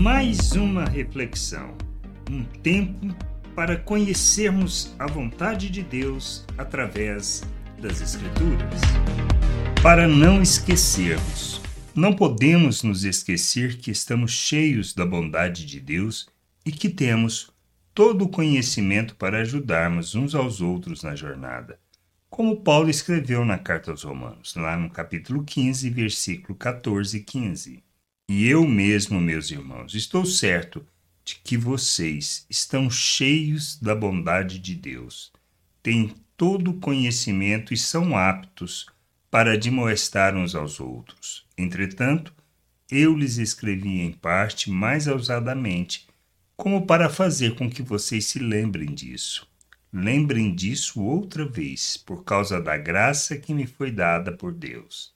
Mais uma reflexão, um tempo para conhecermos a vontade de Deus através das Escrituras. Para não esquecermos, não podemos nos esquecer que estamos cheios da bondade de Deus e que temos todo o conhecimento para ajudarmos uns aos outros na jornada. Como Paulo escreveu na carta aos Romanos, lá no capítulo 15, versículo 14 e 15. E eu mesmo, meus irmãos, estou certo de que vocês estão cheios da bondade de Deus, têm todo o conhecimento e são aptos para admoestar uns aos outros. Entretanto, eu lhes escrevi em parte mais ousadamente, como para fazer com que vocês se lembrem disso. Lembrem disso outra vez, por causa da graça que me foi dada por Deus.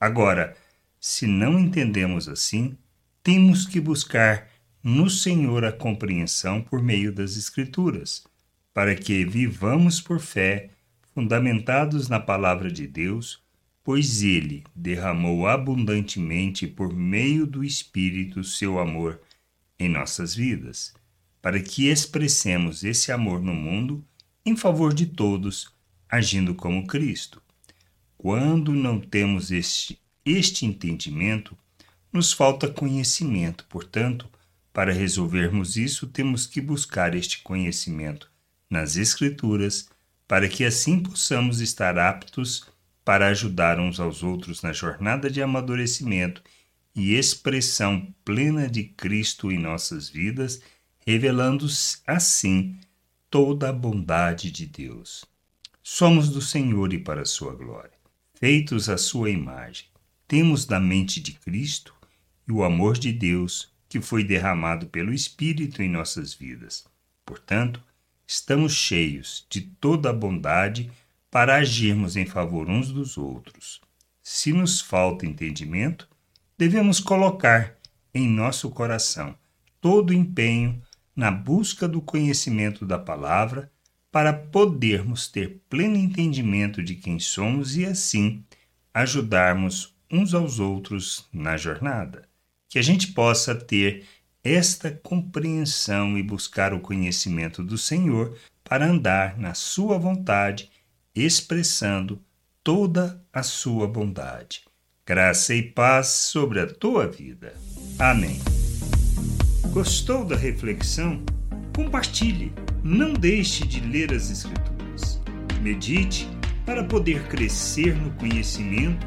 Agora, se não entendemos assim, temos que buscar no Senhor a compreensão por meio das Escrituras, para que vivamos por fé, fundamentados na palavra de Deus, pois Ele derramou abundantemente por meio do Espírito seu amor em nossas vidas, para que expressemos esse amor no mundo em favor de todos, agindo como Cristo. Quando não temos este, este entendimento, nos falta conhecimento, portanto, para resolvermos isso, temos que buscar este conhecimento nas Escrituras, para que assim possamos estar aptos para ajudar uns aos outros na jornada de amadurecimento e expressão plena de Cristo em nossas vidas, revelando assim toda a bondade de Deus. Somos do Senhor e para a sua glória, feitos à sua imagem. Temos da mente de Cristo e o amor de Deus que foi derramado pelo Espírito em nossas vidas. Portanto, estamos cheios de toda a bondade para agirmos em favor uns dos outros. Se nos falta entendimento, devemos colocar em nosso coração todo o empenho na busca do conhecimento da palavra para podermos ter pleno entendimento de quem somos e assim ajudarmos uns aos outros na jornada. Que a gente possa ter esta compreensão e buscar o conhecimento do Senhor para andar na Sua vontade, expressando toda a Sua bondade. Graça e paz sobre a tua vida. Amém. Gostou da reflexão? Compartilhe. Não deixe de ler as Escrituras. Medite para poder crescer no conhecimento